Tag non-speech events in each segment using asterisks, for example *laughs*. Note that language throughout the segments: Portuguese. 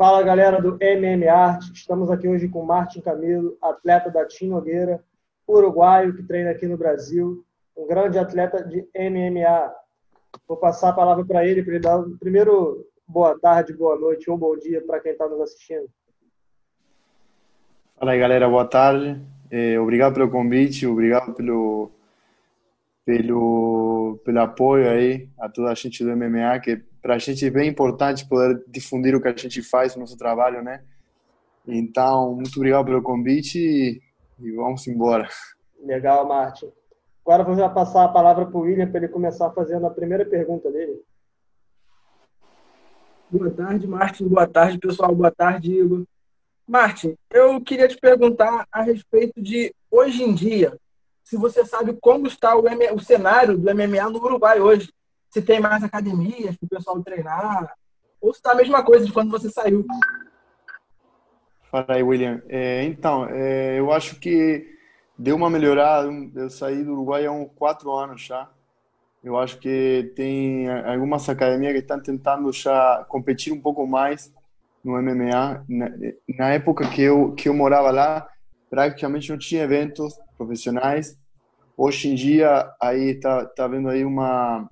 Fala galera do MM estamos aqui hoje com Martin Camilo, atleta da Tim Nogueira, uruguaio que treina aqui no Brasil, um grande atleta de MMA. Vou passar a palavra para ele, para ele dar primeiro boa tarde, boa noite ou bom dia para quem está nos assistindo. Fala aí galera, boa tarde. É, obrigado pelo convite, obrigado pelo, pelo, pelo apoio aí a toda a gente do MMA, que para a gente é bem importante poder difundir o que a gente faz, o nosso trabalho, né? Então, muito obrigado pelo convite e, e vamos embora. Legal, Martin. Agora vou já passar a palavra para o William para ele começar fazendo a primeira pergunta dele. Boa tarde, Martin. Boa tarde, pessoal. Boa tarde, Igor. Martin, eu queria te perguntar a respeito de hoje em dia, se você sabe como está o, M... o cenário do MMA no Uruguai hoje. Se tem mais academias para o pessoal treinar, ou se está a mesma coisa de quando você saiu. Fala aí, William. É, então, é, eu acho que deu uma melhorada. Eu saí do Uruguai há uns quatro anos já. Eu acho que tem algumas academias que estão tentando já competir um pouco mais no MMA. Na, na, época que eu que eu morava lá, praticamente não tinha eventos profissionais. Hoje em dia aí tá tá vendo aí uma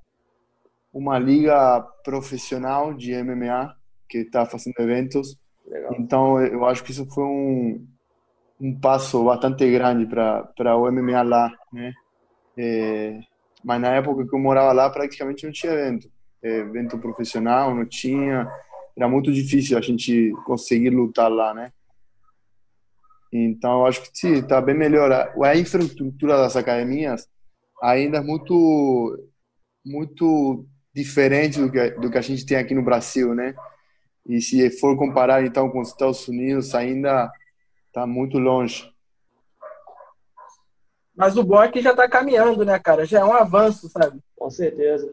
uma liga profissional de MMA que está fazendo eventos. Legal. Então eu acho que isso foi um um passo bastante grande para o MMA lá, né? É, mas na época que eu morava lá praticamente não tinha evento, é, evento profissional não tinha era muito difícil a gente conseguir lutar lá, né? Então, eu acho que sim, está bem melhor. A infraestrutura das academias ainda é muito, muito diferente do que, do que a gente tem aqui no Brasil, né? E se for comparar, então, com os Estados Unidos, ainda está muito longe. Mas o bom é que já está caminhando, né, cara? Já é um avanço, sabe? Com certeza.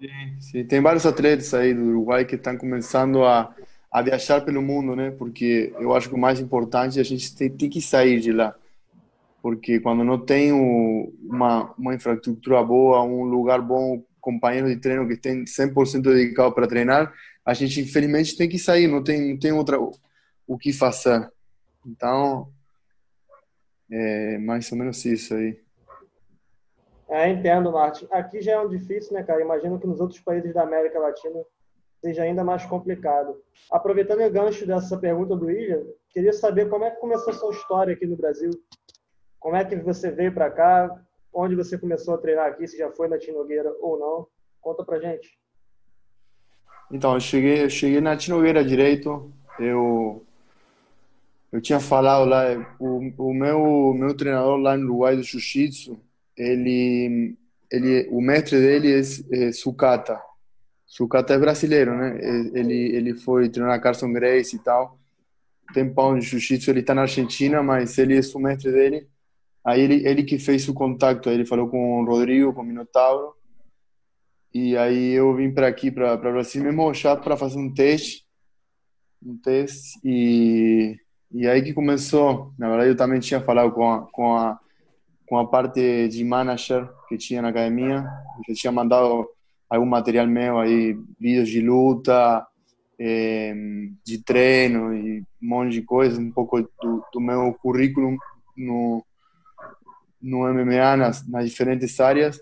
Sim, sim, tem vários atletas aí do Uruguai que estão começando a, a viajar pelo mundo, né? Porque eu acho que o mais importante é a gente tem, tem que sair de lá. Porque quando não tem uma, uma infraestrutura boa, um lugar bom, companheiro de treino que tem 100% dedicado para treinar, a gente infelizmente tem que sair, não tem, não tem outra o que fazer. Então, é mais ou menos isso aí. É, entendo, Martin. Aqui já é um difícil, né, cara? Imagino que nos outros países da América Latina seja ainda mais complicado. Aproveitando o gancho dessa pergunta do William, queria saber como é que começou a sua história aqui no Brasil. Como é que você veio para cá? Onde você começou a treinar aqui? Se já foi na Tinogueira ou não? Conta pra gente. Então, eu cheguei, eu cheguei na Tinogueira direito. Eu eu tinha falado lá, o, o meu meu treinador lá no Uruguai do Jiu-Jitsu, ele, ele, o mestre dele é, é Sucata. Sucata é brasileiro, né? Ele, ele foi treinar Carson Grace e tal. Tempão de jiu-jitsu, ele está na Argentina, mas ele é o mestre dele. Aí ele, ele que fez o contato, ele falou com o Rodrigo, com o Minotauro. E aí eu vim para aqui, para Brasil mesmo, já para fazer um teste. Um teste. E, e aí que começou. Na verdade, eu também tinha falado com a, com a com a parte de manager que tinha na academia. Eu tinha mandado algum material meu aí, vídeos de luta, eh, de treino e um monte de coisa, um pouco do, do meu currículo no, no MMA, nas, nas diferentes áreas.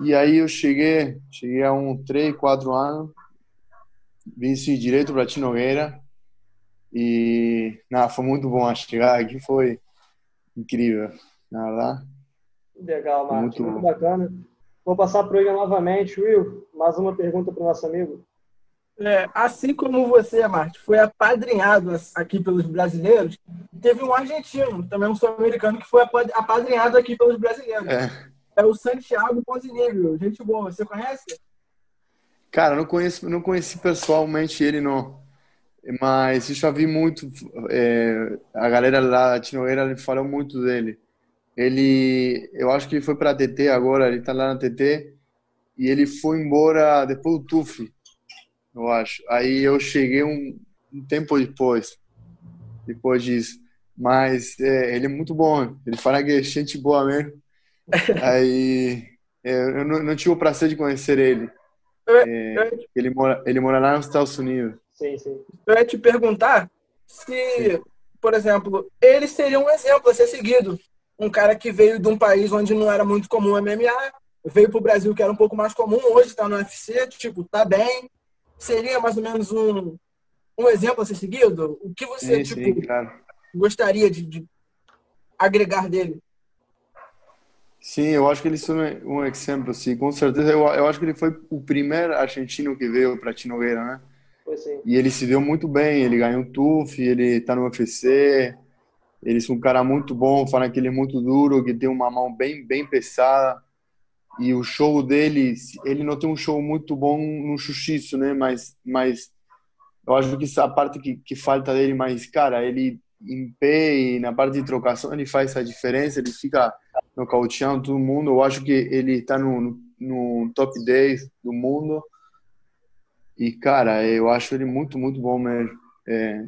E aí eu cheguei, cheguei a uns 3, 4 anos, vim direto para Tinogueira e nada, foi muito bom a chegar aqui, foi incrível. Ah, Legal, Marcos. Muito... Muito bacana. Vou passar para o William novamente. Will, mais uma pergunta para o nosso amigo. É, assim como você, Marte, foi apadrinhado aqui pelos brasileiros, teve um argentino, também um sul-americano, que foi apadrinhado aqui pelos brasileiros. É, é o Santiago Ponzinibbio. Gente boa, você conhece? Cara, não conheço, não conheci pessoalmente ele, não. Mas eu já vi muito. É, a galera lá da Tinoeira falou muito dele. Ele, eu acho que ele foi para a TT agora, ele está lá na TT e ele foi embora depois do TUF, eu acho. Aí eu cheguei um, um tempo depois, depois disso. Mas é, ele é muito bom, ele fala que é gente boa mesmo. *laughs* Aí é, eu não, não, tive o prazer de conhecer ele. É, ele, mora, ele mora lá nos Estados Unidos. Sim, sim. Eu ia te perguntar se, por exemplo, ele seria um exemplo a ser seguido. Um cara que veio de um país onde não era muito comum MMA, veio para o Brasil que era um pouco mais comum, hoje está no UFC, tipo, tá bem. Seria mais ou menos um, um exemplo a ser seguido? O que você sim, tipo, sim, claro. gostaria de, de agregar dele? Sim, eu acho que ele é um exemplo, sim, com certeza. Eu, eu acho que ele foi o primeiro argentino que veio para Tinogueira, né? Foi sim. E ele se deu muito bem, ele ganhou o TUF, ele tá no UFC, ele é um cara muito bom, fala que ele é muito duro, que tem uma mão bem, bem pesada. E o show dele, ele não tem um show muito bom no jiu-jitsu, né? Mas, mas eu acho que essa parte que, que falta dele, mas, cara, ele em pé e na parte de trocação, ele faz a diferença, ele fica nocauteando todo mundo. Eu acho que ele está no, no top 10 do mundo. E, cara, eu acho ele muito, muito bom mesmo. É,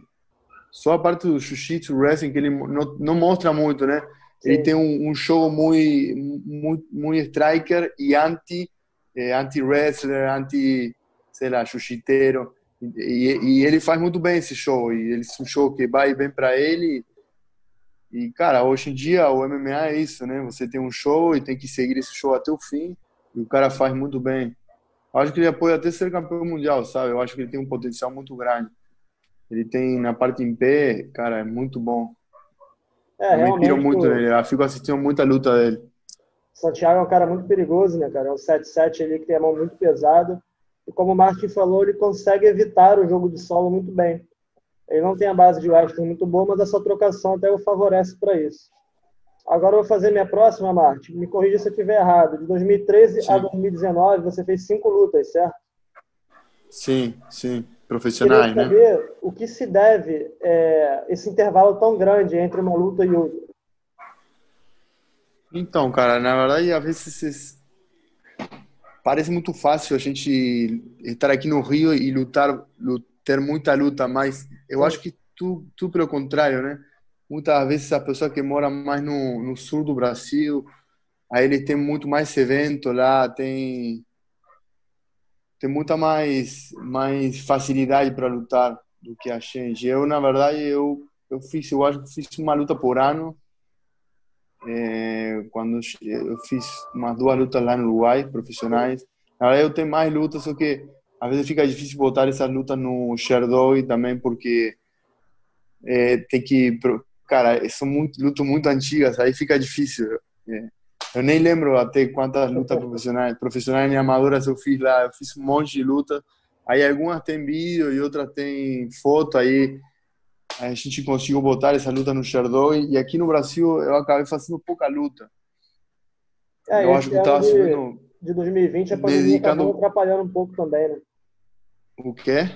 só a parte do jiu-jitsu, wrestling, que ele não, não mostra muito, né? Ele tem um, um, show muito, muito, muito striker e anti, é, anti-wrestler, anti, sei lá, jiu-jiteiro. E, e, ele faz muito bem esse show. E ele é um show que vai bem para ele. E, cara, hoje em dia o MMA é isso, né? Você tem um show e tem que seguir esse show até o fim. E o cara faz muito bem. Eu acho que ele pode até ser campeão mundial, sabe? Eu acho que ele tem um potencial muito grande. Ele tem na parte em pé, cara, é muito bom. É, eu me piro muito o... nele. Eu fico assistindo muita luta dele. Santiago é um cara muito perigoso, né, cara? É um 7-7 ali que tem a mão muito pesada. E como o Martin falou, ele consegue evitar o jogo de solo muito bem. Ele não tem a base de wrestling muito boa, mas essa trocação até o favorece para isso. Agora eu vou fazer minha próxima, Martin. Me corrija se eu estiver errado. De 2013 sim. a 2019, você fez cinco lutas, certo? Sim, sim. Profissionais, né? saber o que se deve é, esse intervalo tão grande entre uma luta e outra. Então, cara, na verdade, às vezes parece muito fácil a gente estar aqui no Rio e lutar, ter muita luta, mas eu acho que tu, tu pelo contrário, né? Muitas vezes a pessoa que mora mais no, no sul do Brasil, aí ele tem muito mais evento lá, tem tem muita mais mais facilidade para lutar do que a gente. Eu na verdade eu eu fiz eu acho que fiz uma luta por ano é, quando eu fiz umas duas lutas lá no Uruguai, profissionais. Agora eu tenho mais lutas, só que às vezes fica difícil botar essas lutas no Sherdog também, porque é, tem que. Cara, são muito, lutas muito antigas, aí fica difícil. É. Eu nem lembro até quantas lutas profissionais, profissionais e amadoras eu fiz lá. Eu fiz um monte de lutas. Aí algumas tem vídeo e outras tem foto. Aí a gente conseguiu botar essa luta no Sherdog e aqui no Brasil eu acabei fazendo pouca luta. É, eu acho que estava de, subindo. De 2020 a pandemia dedicando... acabou atrapalhando um pouco também, né? O quê?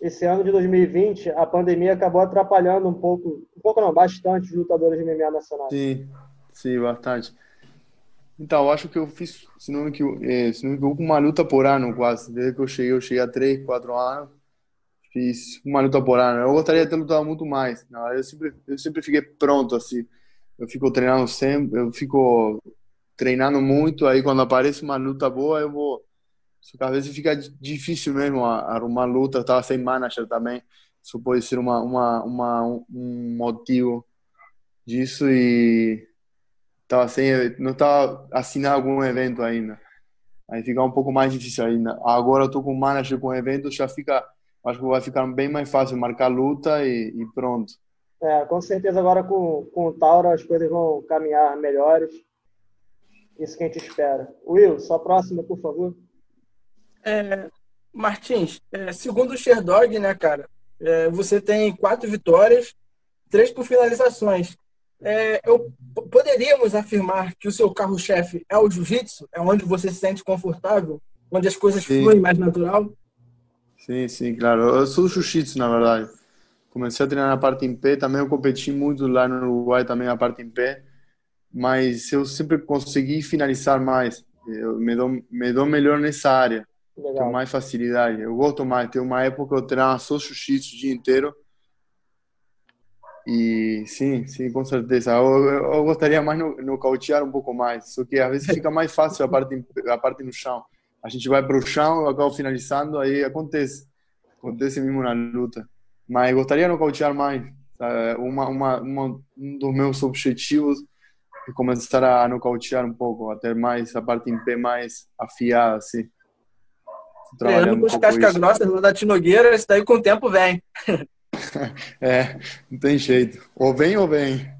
Esse ano de 2020 a pandemia acabou atrapalhando um pouco, um pouco não, bastante os lutadores de MMA nacionais. Sim, sim, bastante. Então, acho que eu fiz, se não me equivoco, uma luta por ano quase. Desde que eu cheguei, eu cheguei a 3, 4 anos fiz uma luta por ano. Eu gostaria de ter lutado muito mais. Não, eu sempre eu sempre fiquei pronto assim. Eu fico treinando sempre, eu fico treinando muito. Aí quando aparece uma luta boa, eu vou. Só que às vezes fica difícil mesmo arrumar luta. Eu tava sem manager também. Isso pode ser uma, uma, uma um motivo disso e tava sem, não tava assinando algum evento ainda. Aí fica um pouco mais difícil ainda. Agora eu tô com manager com evento, já fica acho que vai ficar bem mais fácil marcar luta e, e pronto. É, com certeza agora com, com o Tauro as coisas vão caminhar melhores. Isso que a gente espera. Will, só próxima, por favor. É, Martins, é, segundo o Sherdog, né, cara, é, você tem quatro vitórias, três por finalizações. É, eu, poderíamos afirmar que o seu carro-chefe é o jiu-jitsu? É onde você se sente confortável? Onde as coisas Sim. fluem mais natural? Sim, sim, claro. Eu sou jiu-jitsu, na verdade. Comecei a treinar na parte em pé, também eu competi muito lá no Uruguai, também a parte em pé. Mas eu sempre consegui finalizar mais. Eu me dou, me dou melhor nessa área. Legal. Tenho mais facilidade. Eu gosto mais. Tem uma época que eu treinava só jiu-jitsu o dia inteiro. E sim, sim, com certeza. Eu, eu, gostaria mais no, no cautear um pouco mais. Só que às vezes fica mais fácil a parte, a parte no chão a gente vai para o chão, eu acabo finalizando, aí acontece. acontece mesmo na luta. Mas gostaria de nocautear mais. Uma, uma, uma, um dos meus objetivos é começar a nocautear um pouco, a ter mais a parte em pé mais afiada, assim. Treinando com os casca grossas da Tinogueira, isso daí com o tempo vem. *laughs* *laughs* é, não tem jeito. Ou vem ou vem.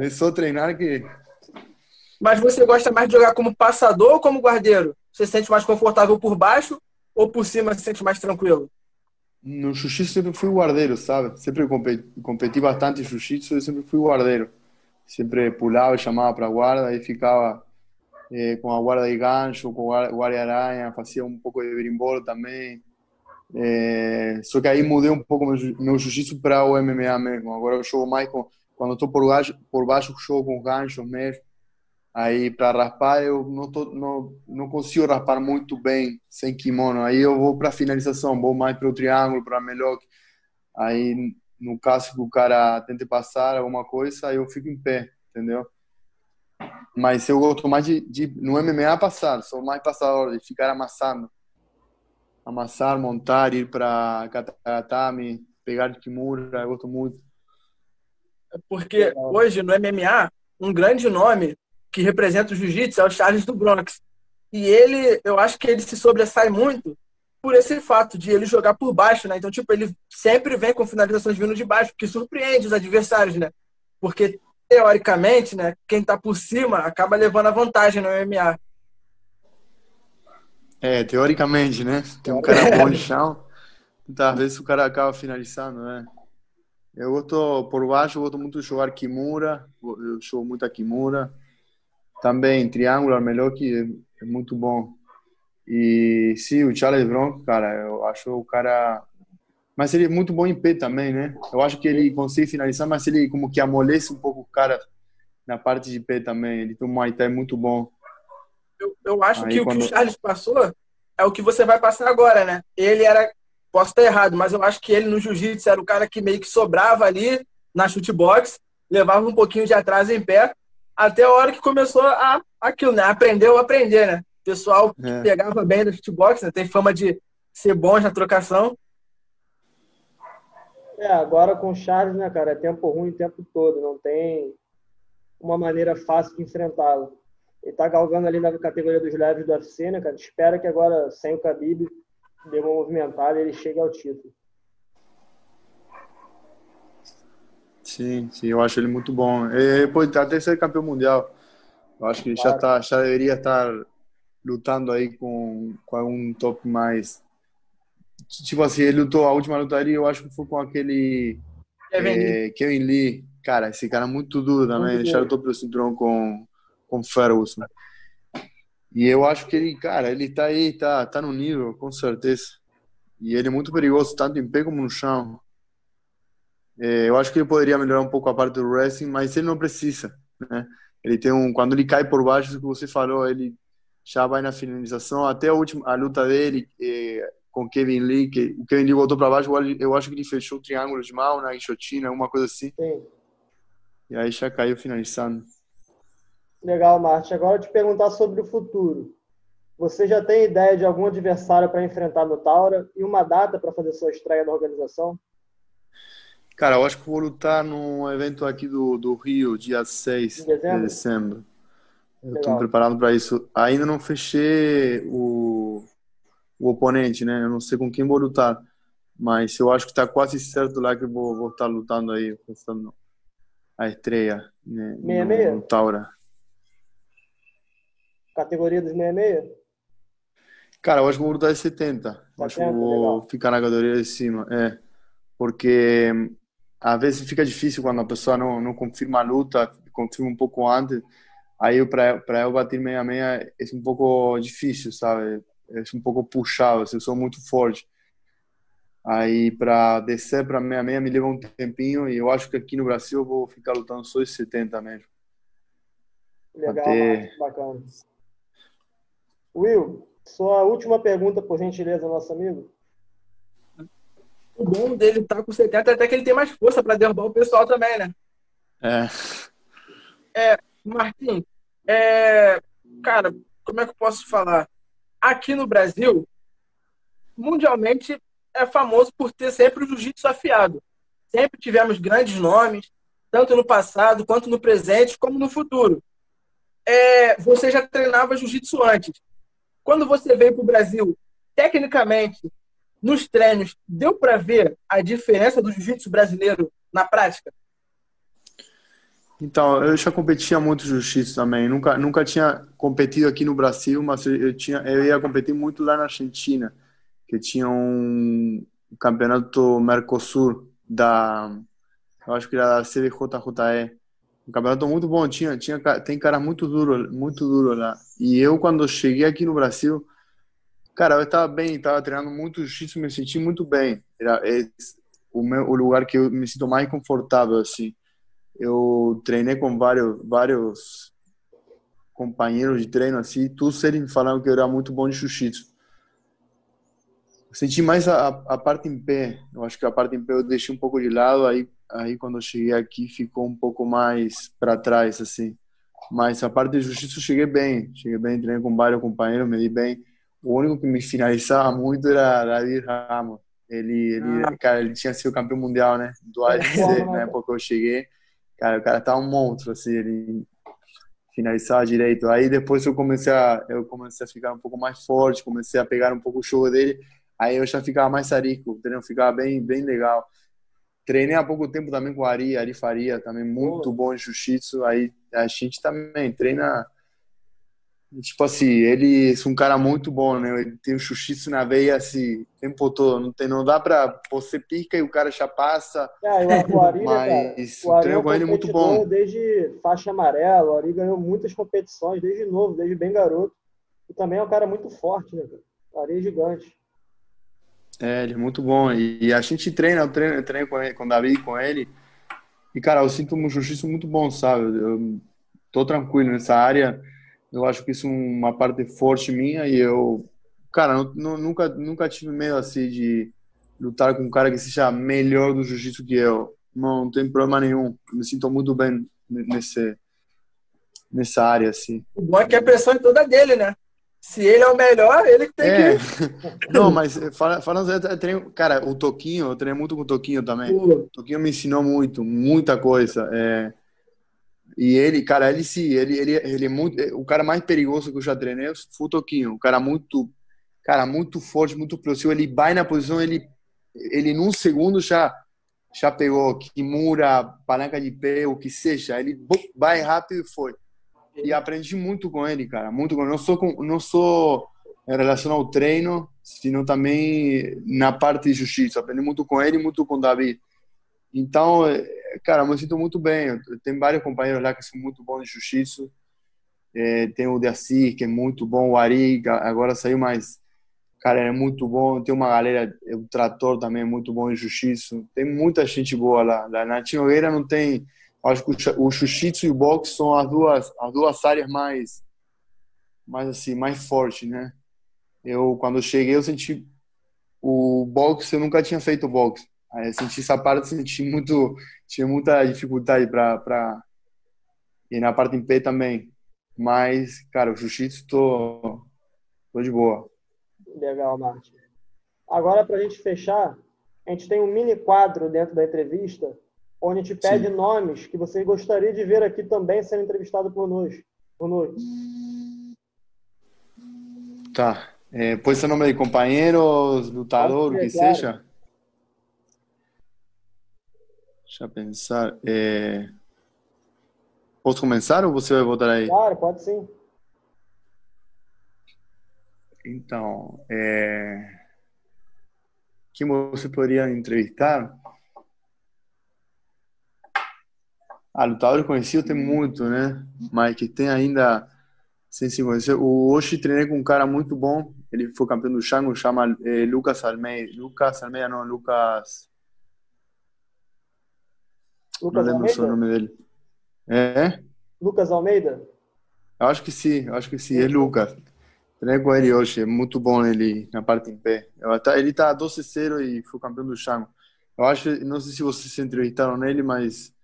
É só treinar que. Mas você gosta mais de jogar como passador ou como guardeiro? Você se sente mais confortável por baixo ou por cima se sente mais tranquilo? No jiu-jitsu sempre fui guardeiro, sabe? Sempre competi, competi bastante jiu-jitsu e sempre fui guardeiro. Sempre pulava, chamava para guarda e ficava eh, com a guarda de gancho, com a guarda-aranha, fazia um pouco de berimbolo também. É, só que aí mudei um pouco meu, meu jiu-jitsu para o MMA mesmo. Agora eu jogo mais com. Quando estou por baixo, por baixo, jogo com ganchos mesmo. Aí para raspar eu não, tô, não, não consigo raspar muito bem sem kimono. Aí eu vou para finalização, vou mais para o triângulo, para melhor. Aí no caso que o cara tente passar alguma coisa, aí eu fico em pé, entendeu? Mas eu gosto mais de, de no MMA passar, sou mais passador, de ficar amassando. Amassar, montar, ir para katatami, pegar de kimura, eu gosto muito. Porque hoje no MMA, um grande nome que representa o jiu-jitsu é o Charles do Bronx. E ele, eu acho que ele se sobressai muito por esse fato de ele jogar por baixo, né? Então, tipo, ele sempre vem com finalizações vindo de baixo, que surpreende os adversários, né? Porque, teoricamente, né, quem tá por cima acaba levando a vantagem no MMA. É, teoricamente, né? Tem um cara bom de chão, vezes o cara acaba finalizando, né? Eu gosto, por baixo, eu gosto muito de jogar Kimura, eu jogo muito a Kimura, também triângulo, melhor que é muito bom. E sim, o Charles Bronco, cara, eu acho o cara. Mas ele é muito bom em pé também, né? Eu acho que ele consegue finalizar, mas ele como que amolece um pouco o cara na parte de pé também. Ele tem um Muay Thai muito bom. Eu, eu acho Aí, que quando... o que o Charles passou é o que você vai passar agora, né? Ele era. Posso estar errado, mas eu acho que ele no jiu-jitsu era o cara que meio que sobrava ali na chutebox, levava um pouquinho de atraso em pé até a hora que começou a aquilo, né? Aprendeu a aprender, né? O pessoal que é. pegava bem no futebox, né? Tem fama de ser bons na trocação. É, agora com o Charles, né, cara, é tempo ruim o tempo todo, não tem uma maneira fácil de enfrentá-lo. Ele tá galgando ali na categoria dos leves do UFC, né, cara? Espera que agora, sem o Khabib, dê uma movimentada e ele chegue ao título. Sim, sim, eu acho ele muito bom. Ele pode até ser campeão mundial. Eu acho que ele já, tá, já deveria estar lutando aí com, com algum top mais. Tipo assim, ele lutou a última luta ali, eu acho que foi com aquele Kevin, é, Lee. Kevin Lee. Cara, esse cara é muito duro também. Muito já lutou pelo cinturão com, com Ferguson. E eu acho que ele, cara, ele tá aí, tá, tá no nível, com certeza. E ele é muito perigoso, tanto em pé como no chão. É, eu acho que ele poderia melhorar um pouco a parte do wrestling, mas ele não precisa, né? Ele tem um, quando ele cai por baixo, que você falou, ele já vai na finalização. Até a última a luta dele é, com Kevin Lee, que o Kevin Lee voltou para baixo, eu acho que ele fechou o triângulo de mão na enxotina, alguma coisa assim. Sim. E aí já caiu finalizando. Legal, Marte. Agora eu te perguntar sobre o futuro. Você já tem ideia de algum adversário para enfrentar no Taura e uma data para fazer sua estreia na organização? Cara, eu acho que vou lutar num evento aqui do, do Rio, dia 6 de dezembro. Eu estou me preparando para isso. Ainda não fechei o, o oponente, né? Eu não sei com quem vou lutar. Mas eu acho que está quase certo lá que eu vou, vou estar lutando aí, pensando a estreia né, no, no Taura. Categoria dos 66? Cara, eu acho que vou lutar em 70. 70 acho que vou legal. ficar na categoria de cima. É. Porque às vezes fica difícil quando a pessoa não, não confirma a luta, confirma um pouco antes. Aí para eu bater meia meia é um pouco difícil, sabe? É um pouco puxado, eu sou muito forte. Aí para descer para meia meia me leva um tempinho e eu acho que aqui no Brasil eu vou ficar lutando só em 70 mesmo. Legal, Até... bacana. Will, sua última pergunta, por gentileza, nosso amigo o bom dele tá com 70 até que ele tem mais força para derrubar o pessoal também, né? É. É, Marquinhos, é, cara, como é que eu posso falar? Aqui no Brasil, mundialmente, é famoso por ter sempre o jiu-jitsu afiado. Sempre tivemos grandes nomes, tanto no passado, quanto no presente, como no futuro. É, você já treinava jiu-jitsu antes. Quando você veio para o Brasil, tecnicamente, nos treinos, deu para ver a diferença do jiu-jitsu brasileiro na prática? Então, eu já competia muito jiu-jitsu também. Nunca, nunca tinha competido aqui no Brasil, mas eu, tinha, eu ia competir muito lá na Argentina, que tinha um campeonato Mercosul da, eu acho que era da CBJJE. Um campeonato muito bom, tinha, tinha, tem cara muito duro, muito duro lá. E eu, quando cheguei aqui no Brasil, cara, eu estava bem, estava treinando muito jiu-jitsu, me senti muito bem. Era esse, o, meu, o lugar que eu me sinto mais confortável, assim eu treinei com vários vários companheiros de treino assim, todos eles falaram que eu era muito bom de jiu-jitsu. Senti mais a, a parte em pé. Eu acho que a parte em pé eu deixei um pouco de lado. Aí, aí quando eu cheguei aqui, ficou um pouco mais para trás, assim. Mas a parte de jiu-jitsu cheguei bem. Cheguei bem, treinei com vários companheiros, me di bem. O único que me finalizava *laughs* muito era David Ramos. Ele, ele, ah. cara, ele tinha sido campeão mundial, né? Do ADC, *laughs* na época que eu cheguei. Cara, o cara tá um monstro, assim, ele finalizava direito. Aí depois eu comecei a eu comecei a ficar um pouco mais forte, comecei a pegar um pouco o show dele. Aí eu já ficava mais sarico, o treino ficava bem bem legal. Treinei há pouco tempo também com o Ari, Ari Faria, também muito bom em jiu-jitsu. Aí a gente também treina Tipo assim, ele é um cara muito bom, né? Ele tem o jiu-jitsu na veia assim, o tempo todo. Não, tem, não dá pra. Você pica e o cara já passa. É, o Ari, mas o, o treino é com ele é muito bom. Desde faixa amarela, o Ari ganhou muitas competições, desde novo, desde bem garoto. E também é um cara muito forte, né? O Ari é gigante. É, ele é muito bom. E a gente treina, eu treino, eu treino com, ele, com o Davi, com ele. E, cara, eu sinto um jiu-jitsu muito bom, sabe? Eu tô tranquilo nessa área eu acho que isso é uma parte forte minha e eu, cara, não, nunca, nunca tive medo assim de lutar com um cara que seja melhor do jiu-jitsu que eu. Não, não tem problema nenhum. me sinto muito bem nesse, nessa área, assim. O bom é que a pressão é toda dele, né? Se ele é o melhor, ele que tem é. que. *laughs* Não, mas falando, eu treino, cara, o Toquinho, eu treinei muito com o Toquinho também. O Toquinho me ensinou muito, muita coisa. É, e ele, cara, ele sim, ele, ele, ele é muito. O cara mais perigoso que eu já treinei foi o Toquinho. Um cara muito, cara, muito forte, muito explosivo. Ele vai na posição, ele, ele num segundo já, já pegou Kimura, palanca de pé, o que seja. Ele vai rápido e foi. E aprendi muito com ele, cara, muito com ele. Não só, com, não só em relação ao treino, sino também na parte de jiu-jitsu. Aprendi muito com ele, muito com o David. Então, cara, eu me sinto muito bem. Tem vários companheiros lá que são muito bons de jiu-jitsu. É, tem o Deacir, que é muito bom. O Ari, agora saiu mais. Cara, é muito bom. Tem uma galera, o Trator também é muito bom em jiu-jitsu. Tem muita gente boa lá. na Tinogueira não tem. Acho que o jiu-jitsu e o boxe são as duas, as duas áreas mais, mais assim, mais fortes, né? Eu, quando eu cheguei, eu senti o boxe, eu nunca tinha feito boxe. Aí eu senti essa parte, senti muito, tinha muita dificuldade para e na parte em pé também. Mas, cara, o jiu-jitsu tô, tô de boa. Legal, Martin. Agora, para a gente fechar, a gente tem um mini quadro dentro da entrevista, onde a gente pede Sim. nomes que você gostaria de ver aqui também sendo entrevistado por nós. Por nós. Tá. É, pode ser nome de companheiros, lutador, o que claro. seja? Deixa eu pensar. É... Posso começar ou você vai voltar aí? Claro, pode sim. Então, é... quem você poderia entrevistar? Ah, lutador conhecido tem muito, né? Mas que tem ainda sem se conhecer. O hoje treinei com um cara muito bom. Ele foi campeão do Shango, chama é, Lucas Almeida. Lucas Almeida, não, Lucas. Lucas não lembro o nome dele. É? Lucas Almeida? Eu acho que sim, eu acho que sim. É Lucas. Treinei com ele hoje, é muito bom ele na parte em pé. Ele tá 12-0 e foi campeão do Chango. Eu acho, não sei se vocês se entrevistaram nele, mas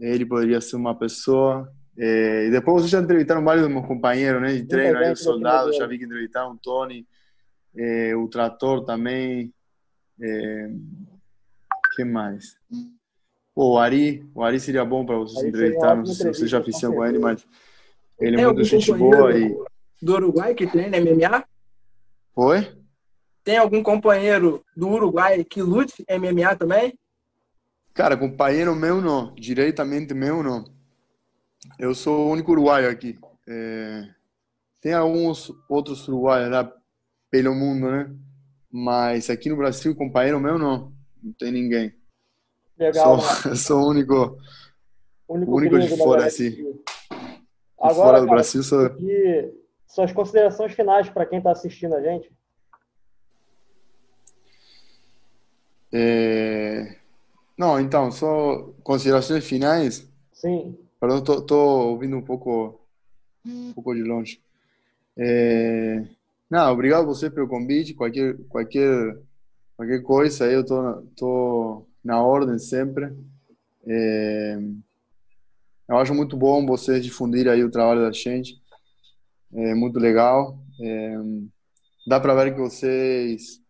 ele poderia ser uma pessoa. É, e depois vocês já entrevistaram vários dos meus companheiros né, de treino, aí, os soldados, já vi que entrevistaram o Tony, é, o Trator também. É, que mais? Pô, o Ari, o Ari seria bom para vocês entrevistar, não sei se vocês já fizeram com ele, mas ele é muito gente boa e... Do Uruguai que treina MMA? Oi? Tem algum companheiro do Uruguai que lute MMA também? Cara, companheiro meu não, diretamente meu não. Eu sou o único uruguaio aqui. É... Tem alguns outros uruguaios lá pelo mundo, né? Mas aqui no Brasil, companheiro meu não, não tem ninguém. Legal. Sou, *laughs* sou o único, único, único de fora assim. Agora, fora do cara, Brasil, sou... E suas considerações finais para quem está assistindo a gente? É... Não, então, só considerações finais. Sim. Perdão, tô, tô ouvindo um pouco, um pouco de longe. É... Não, obrigado você pelo convite. Qualquer, qualquer, qualquer coisa, eu tô, tô na ordem sempre. É... Eu acho muito bom vocês difundir aí o trabalho da gente. É muito legal. É... Dá para ver que vocês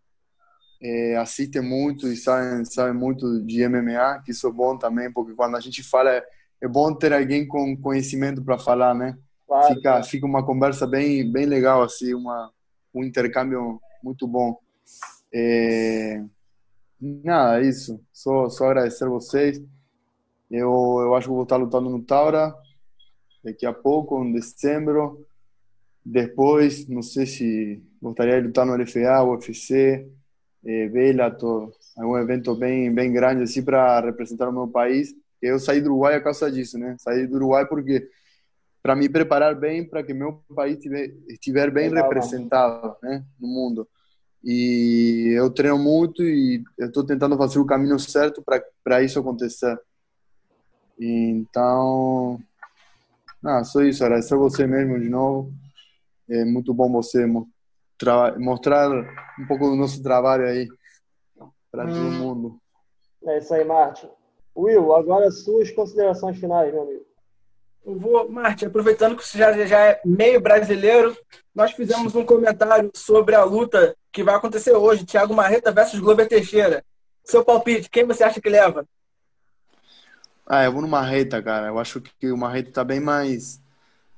é, assistem muito e sabem, sabem muito de MMA, que isso é bom também, porque quando a gente fala, é, bom ter alguém com conhecimento para falar, né? Claro, fica, fica uma conversa bem, bem legal, assim, uma, um intercâmbio muito bom. É... Nada, é isso. Só, só agradecer a vocês. Eu, eu acho que vou estar lutando no Taura daqui a pouco, em dezembro. Depois, não sei se gostaria de lutar no LFA, UFC, eh, Bellator, algum evento bem bem grande assim para representar o meu país. Eu saí do Uruguai a causa disso, né? Saí do Uruguai porque para me preparar bem para que meu país estiver, estiver bem Legal, representado, né, no mundo. E eu treino muito e estou tentando fazer o caminho certo para isso acontecer. Então, ah, só isso, agradecer você mesmo de novo. É muito bom você mostrar um pouco do nosso trabalho aí para todo hum. mundo. É isso aí, Martin. Will, agora suas considerações finais, meu amigo. Eu vou, Martin, aproveitando que você já, já é meio brasileiro, nós fizemos um comentário sobre a luta que vai acontecer hoje, Thiago Marreta versus Glover Teixeira. Seu palpite, quem você acha que leva? Ah, eu vou no Marreta, cara. Eu acho que o Marreta tá bem mais...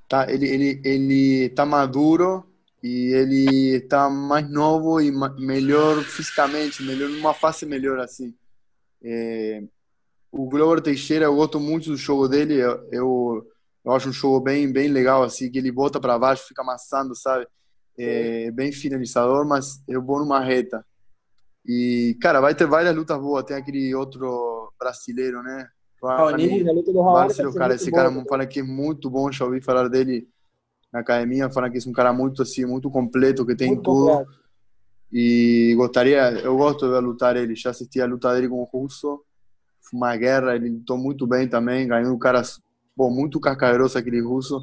Tá, ele, ele, ele tá maduro e ele tá mais novo e melhor fisicamente, melhor numa fase melhor assim. É, o Glover Teixeira, eu gosto muito do jogo dele, eu, eu, eu acho um jogo bem bem legal assim, que ele volta para baixo, fica amassando, sabe? É, bem finalizador, mas eu vou numa reta. E, cara, vai ter várias lutas boas. Tem aquele outro brasileiro, né? Raoni, a luta do Raoni. Cara, esse cara me fala que é muito bom. Já ouvi falar dele na academia, falando que é um cara muito assim, muito completo, que tem muito tudo. Completo. E gostaria, eu gosto de lutar ele. Já assisti a luta dele com o Russo, uma guerra, ele lutou muito bem também, ganhou um cara bom, muito cascaroso aquele russo.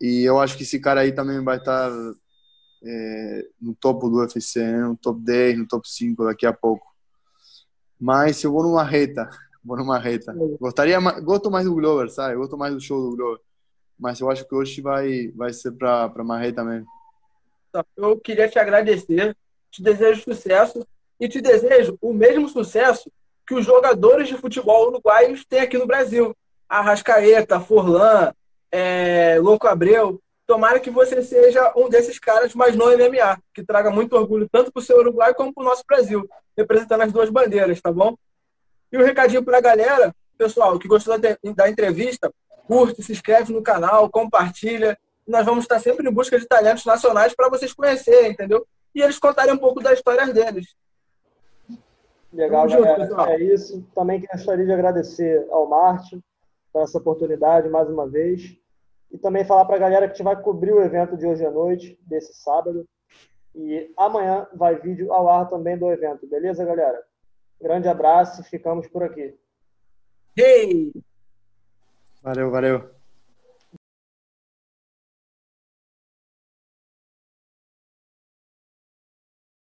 E eu acho que esse cara aí também vai estar é, no topo do UFC, né? no top 10, no top 5 daqui a pouco. Mas eu vou numa reta, *laughs* vou numa reta. Gostaria, gosto mais do Glover, sabe? Gosto mais do show do Glover mas eu acho que hoje vai, vai ser para Marrei também. Eu queria te agradecer, te desejo sucesso e te desejo o mesmo sucesso que os jogadores de futebol uruguaios têm aqui no Brasil. Arrascaeta, Forlan, é, Louco Abreu. Tomara que você seja um desses caras, mas não MMA, que traga muito orgulho tanto para o seu Uruguai como para o nosso Brasil, representando as duas bandeiras, tá bom? E um recadinho para a galera, pessoal, que gostou da entrevista, curte, se inscreve no canal, compartilha. Nós vamos estar sempre em busca de talentos nacionais para vocês conhecerem, entendeu? E eles contarem um pouco das histórias deles. Legal, galera. Junto, é isso. Também gostaria de agradecer ao Marte por essa oportunidade mais uma vez. E também falar para a galera que a gente vai cobrir o evento de hoje à noite, desse sábado. E amanhã vai vídeo ao ar também do evento. Beleza, galera? Grande abraço e ficamos por aqui. Hey! Valeu, valeu.